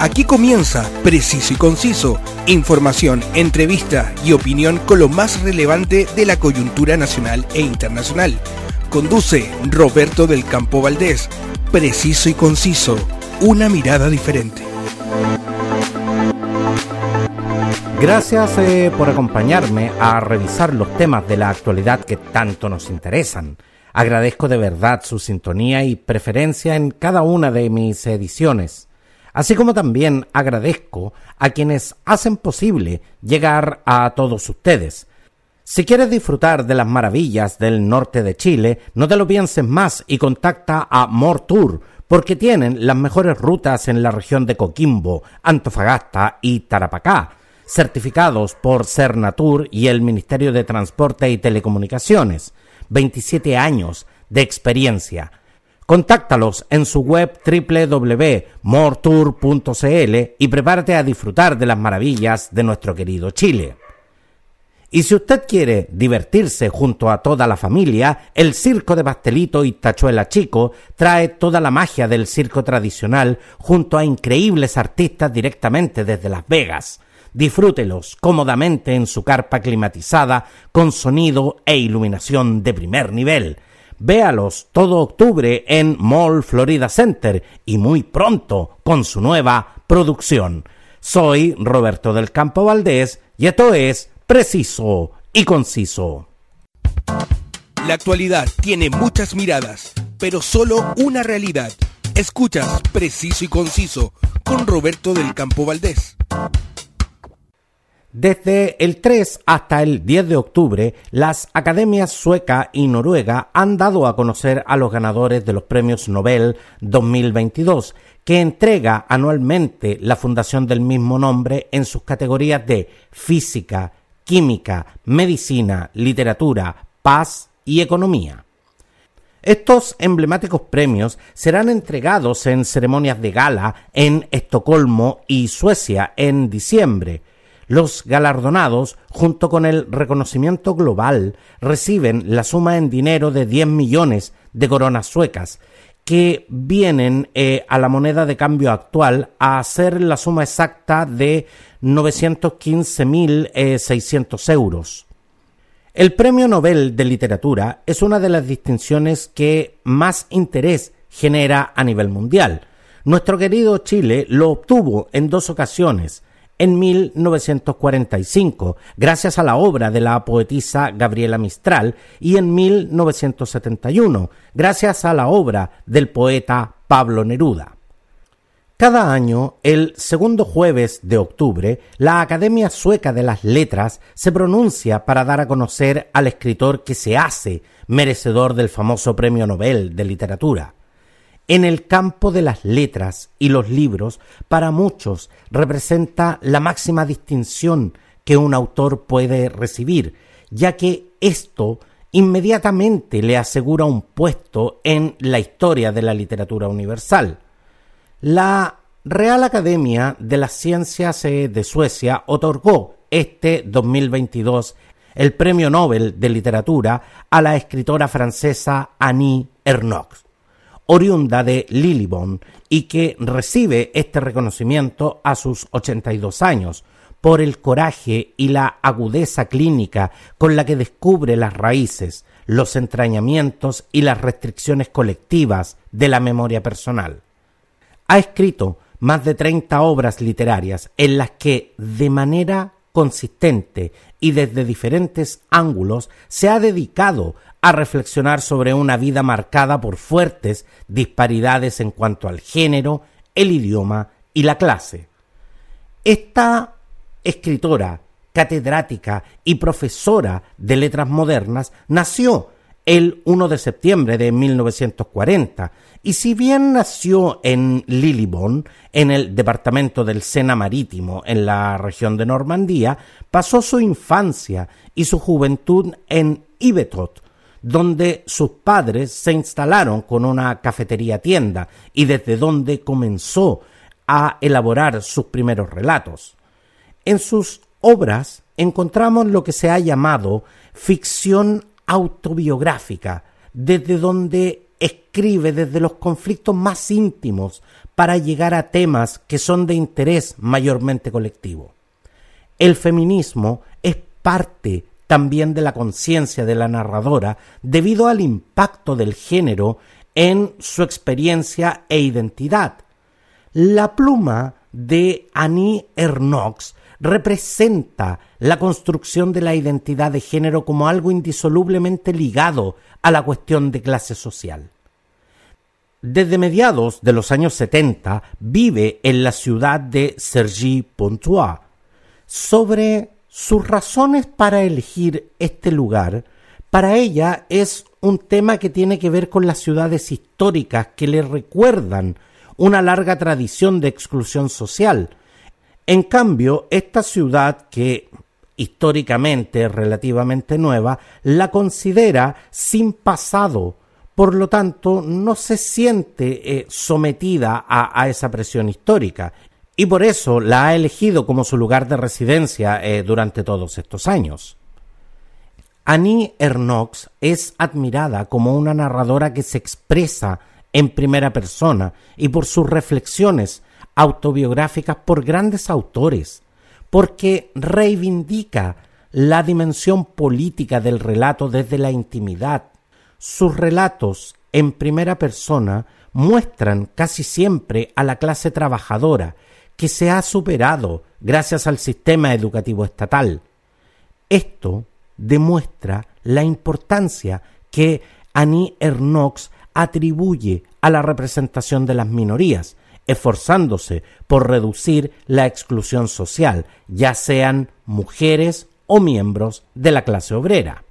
Aquí comienza Preciso y Conciso, información, entrevista y opinión con lo más relevante de la coyuntura nacional e internacional. Conduce Roberto del Campo Valdés. Preciso y Conciso, una mirada diferente. Gracias eh, por acompañarme a revisar los temas de la actualidad que tanto nos interesan. Agradezco de verdad su sintonía y preferencia en cada una de mis ediciones así como también agradezco a quienes hacen posible llegar a todos ustedes. Si quieres disfrutar de las maravillas del norte de Chile, no te lo pienses más y contacta a Mortour, porque tienen las mejores rutas en la región de Coquimbo, Antofagasta y Tarapacá, certificados por Cernatur y el Ministerio de Transporte y Telecomunicaciones. 27 años de experiencia Contáctalos en su web www.mortour.cl y prepárate a disfrutar de las maravillas de nuestro querido Chile. Y si usted quiere divertirse junto a toda la familia, el Circo de Pastelito y Tachuela Chico trae toda la magia del circo tradicional junto a increíbles artistas directamente desde Las Vegas. Disfrútelos cómodamente en su carpa climatizada con sonido e iluminación de primer nivel Véalos todo octubre en Mall Florida Center y muy pronto con su nueva producción. Soy Roberto del Campo Valdés y esto es Preciso y Conciso. La actualidad tiene muchas miradas, pero solo una realidad. Escuchas Preciso y Conciso con Roberto del Campo Valdés. Desde el 3 hasta el 10 de octubre, las academias sueca y noruega han dado a conocer a los ganadores de los premios Nobel 2022, que entrega anualmente la fundación del mismo nombre en sus categorías de física, química, medicina, literatura, paz y economía. Estos emblemáticos premios serán entregados en ceremonias de gala en Estocolmo y Suecia en diciembre, los galardonados, junto con el reconocimiento global, reciben la suma en dinero de 10 millones de coronas suecas, que vienen eh, a la moneda de cambio actual a ser la suma exacta de 915.600 eh, euros. El Premio Nobel de Literatura es una de las distinciones que más interés genera a nivel mundial. Nuestro querido Chile lo obtuvo en dos ocasiones, en 1945, gracias a la obra de la poetisa Gabriela Mistral, y en 1971, gracias a la obra del poeta Pablo Neruda. Cada año, el segundo jueves de octubre, la Academia Sueca de las Letras se pronuncia para dar a conocer al escritor que se hace merecedor del famoso Premio Nobel de Literatura. En el campo de las letras y los libros, para muchos representa la máxima distinción que un autor puede recibir, ya que esto inmediatamente le asegura un puesto en la historia de la literatura universal. La Real Academia de las Ciencias eh, de Suecia otorgó este 2022 el Premio Nobel de Literatura a la escritora francesa Annie Ernaux oriunda de Lillibon y que recibe este reconocimiento a sus 82 años por el coraje y la agudeza clínica con la que descubre las raíces, los entrañamientos y las restricciones colectivas de la memoria personal. Ha escrito más de 30 obras literarias en las que, de manera consistente y desde diferentes ángulos, se ha dedicado a reflexionar sobre una vida marcada por fuertes disparidades en cuanto al género, el idioma y la clase. Esta escritora, catedrática y profesora de letras modernas nació el 1 de septiembre de 1940 y si bien nació en Lillibon, en el departamento del Sena Marítimo, en la región de Normandía, pasó su infancia y su juventud en Ivetot, donde sus padres se instalaron con una cafetería tienda y desde donde comenzó a elaborar sus primeros relatos. En sus obras encontramos lo que se ha llamado ficción autobiográfica, desde donde escribe desde los conflictos más íntimos para llegar a temas que son de interés mayormente colectivo. El feminismo es parte también de la conciencia de la narradora debido al impacto del género en su experiencia e identidad. La pluma de Annie Ernaux representa la construcción de la identidad de género como algo indisolublemente ligado a la cuestión de clase social. Desde mediados de los años 70 vive en la ciudad de Cergy-Pontoise. Sobre sus razones para elegir este lugar, para ella es un tema que tiene que ver con las ciudades históricas que le recuerdan una larga tradición de exclusión social. En cambio, esta ciudad, que históricamente es relativamente nueva, la considera sin pasado, por lo tanto no se siente eh, sometida a, esa presión histórica y por eso la ha elegido como su lugar de residencia eh, durante todos estos años. Annie Ernaux es admirada como una narradora que se expresa en primera persona y por sus reflexiones autobiográficas por grandes autores, porque reivindica la dimensión política del relato desde la intimidad. Sus relatos en primera persona muestran casi siempre a la clase trabajadora que se ha superado gracias al sistema educativo estatal. Esto demuestra la importancia que Annie Ernaux atribuye a la representación de las minorías, esforzándose por reducir la exclusión social, ya sean mujeres o miembros de la clase obrera.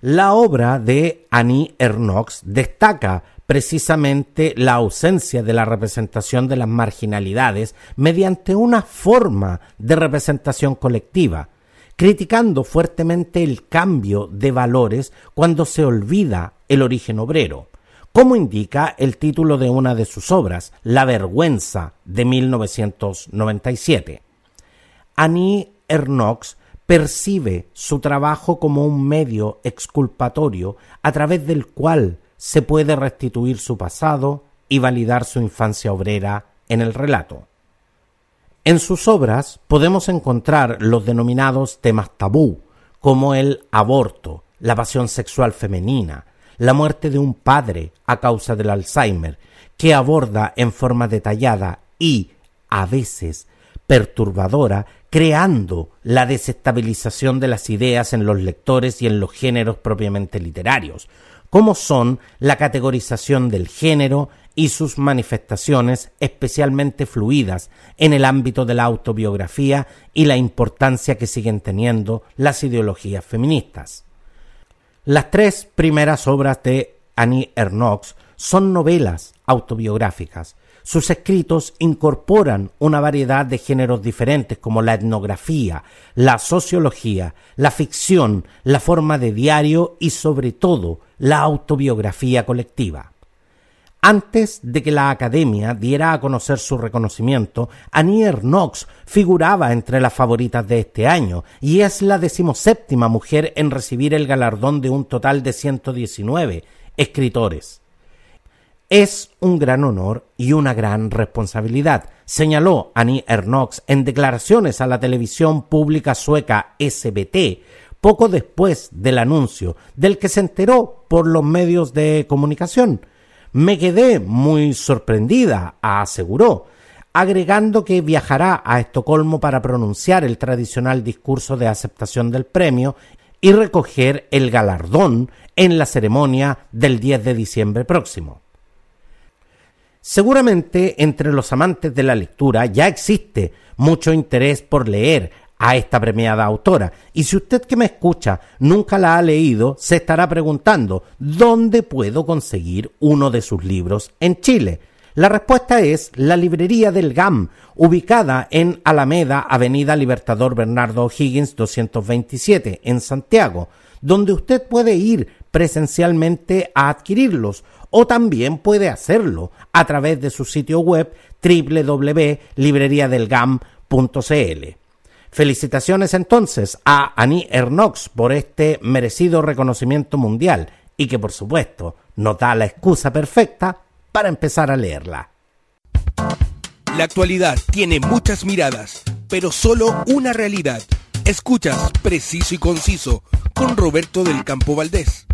La obra de Annie Ernaux destaca precisamente la ausencia de la representación de las marginalidades mediante una forma de representación colectiva, criticando fuertemente el cambio de valores cuando se olvida el origen obrero como indica el título de una de sus obras, La vergüenza de 1997. Annie Ernaux percibe su trabajo como un medio exculpatorio a través del cual se puede restituir su pasado y validar su infancia obrera en el relato. En sus obras podemos encontrar los denominados temas tabú, como el aborto, la pasión sexual femenina, la muerte de un padre a causa del Alzheimer, que aborda en forma detallada y, a veces, perturbadora, creando la desestabilización de las ideas en los lectores y en los géneros propiamente literarios, como son la categorización del género y sus manifestaciones especialmente fluidas en el ámbito de la autobiografía y la importancia que siguen teniendo las ideologías feministas. Las tres primeras obras de Annie Ernaux son novelas autobiográficas. Sus escritos incorporan una variedad de géneros diferentes como la etnografía, la sociología, la ficción, la forma de diario y sobre todo la autobiografía colectiva. Antes de que la Academia diera a conocer su reconocimiento, Annie Knox figuraba entre las favoritas de este año y es la decimoséptima mujer en recibir el galardón de un total de 119 escritores. Es un gran honor y una gran responsabilidad, señaló Annie Ernaux en declaraciones a la televisión pública sueca SBT poco después del anuncio, del que se enteró por los medios de comunicación. Me quedé muy sorprendida, aseguró, agregando que viajará a Estocolmo para pronunciar el tradicional discurso de aceptación del premio y recoger el galardón en la ceremonia del 10 de diciembre próximo. Seguramente entre los amantes de la lectura ya existe mucho interés por leer a esta premiada autora. Y si usted que me escucha nunca la ha leído, se estará preguntando, ¿dónde puedo conseguir uno de sus libros en Chile? La respuesta es la librería del GAM, ubicada en Alameda, Avenida Libertador Bernardo O'Higgins 227, en Santiago, donde usted puede ir presencialmente a adquirirlos o también puede hacerlo a través de su sitio web www.libreriadelgam.cl. Felicitaciones entonces a Annie Ernaux por este merecido reconocimiento mundial y que por supuesto nos da la excusa perfecta para empezar a leerla. La actualidad tiene muchas miradas, pero solo una realidad. Escuchas Preciso y Conciso con Roberto del Campo Valdés.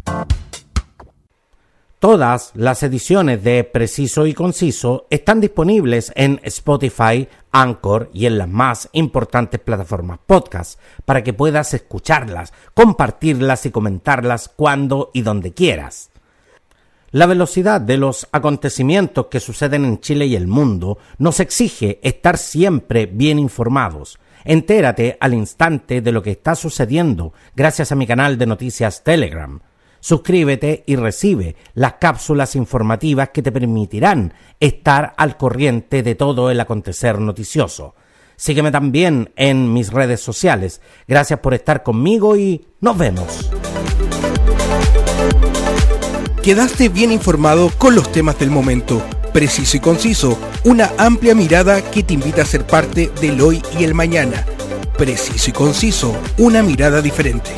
Todas las ediciones de Preciso y Conciso están disponibles en Spotify, Anchor y en las más importantes plataformas podcast para que puedas escucharlas, compartirlas y comentarlas cuando y donde quieras. La velocidad de los acontecimientos que suceden en Chile y el mundo nos exige estar siempre bien informados. Entérate al instante de lo que está sucediendo gracias a mi canal de noticias Telegram. Suscríbete y recibe las cápsulas informativas que te permitirán estar al corriente de todo el acontecer noticioso. Sígueme también en mis redes sociales. Gracias por estar conmigo y nos vemos. Quedaste bien informado con los temas del momento, preciso y conciso, una amplia mirada que te invita a ser parte del hoy y el mañana. Preciso y conciso, una mirada diferente.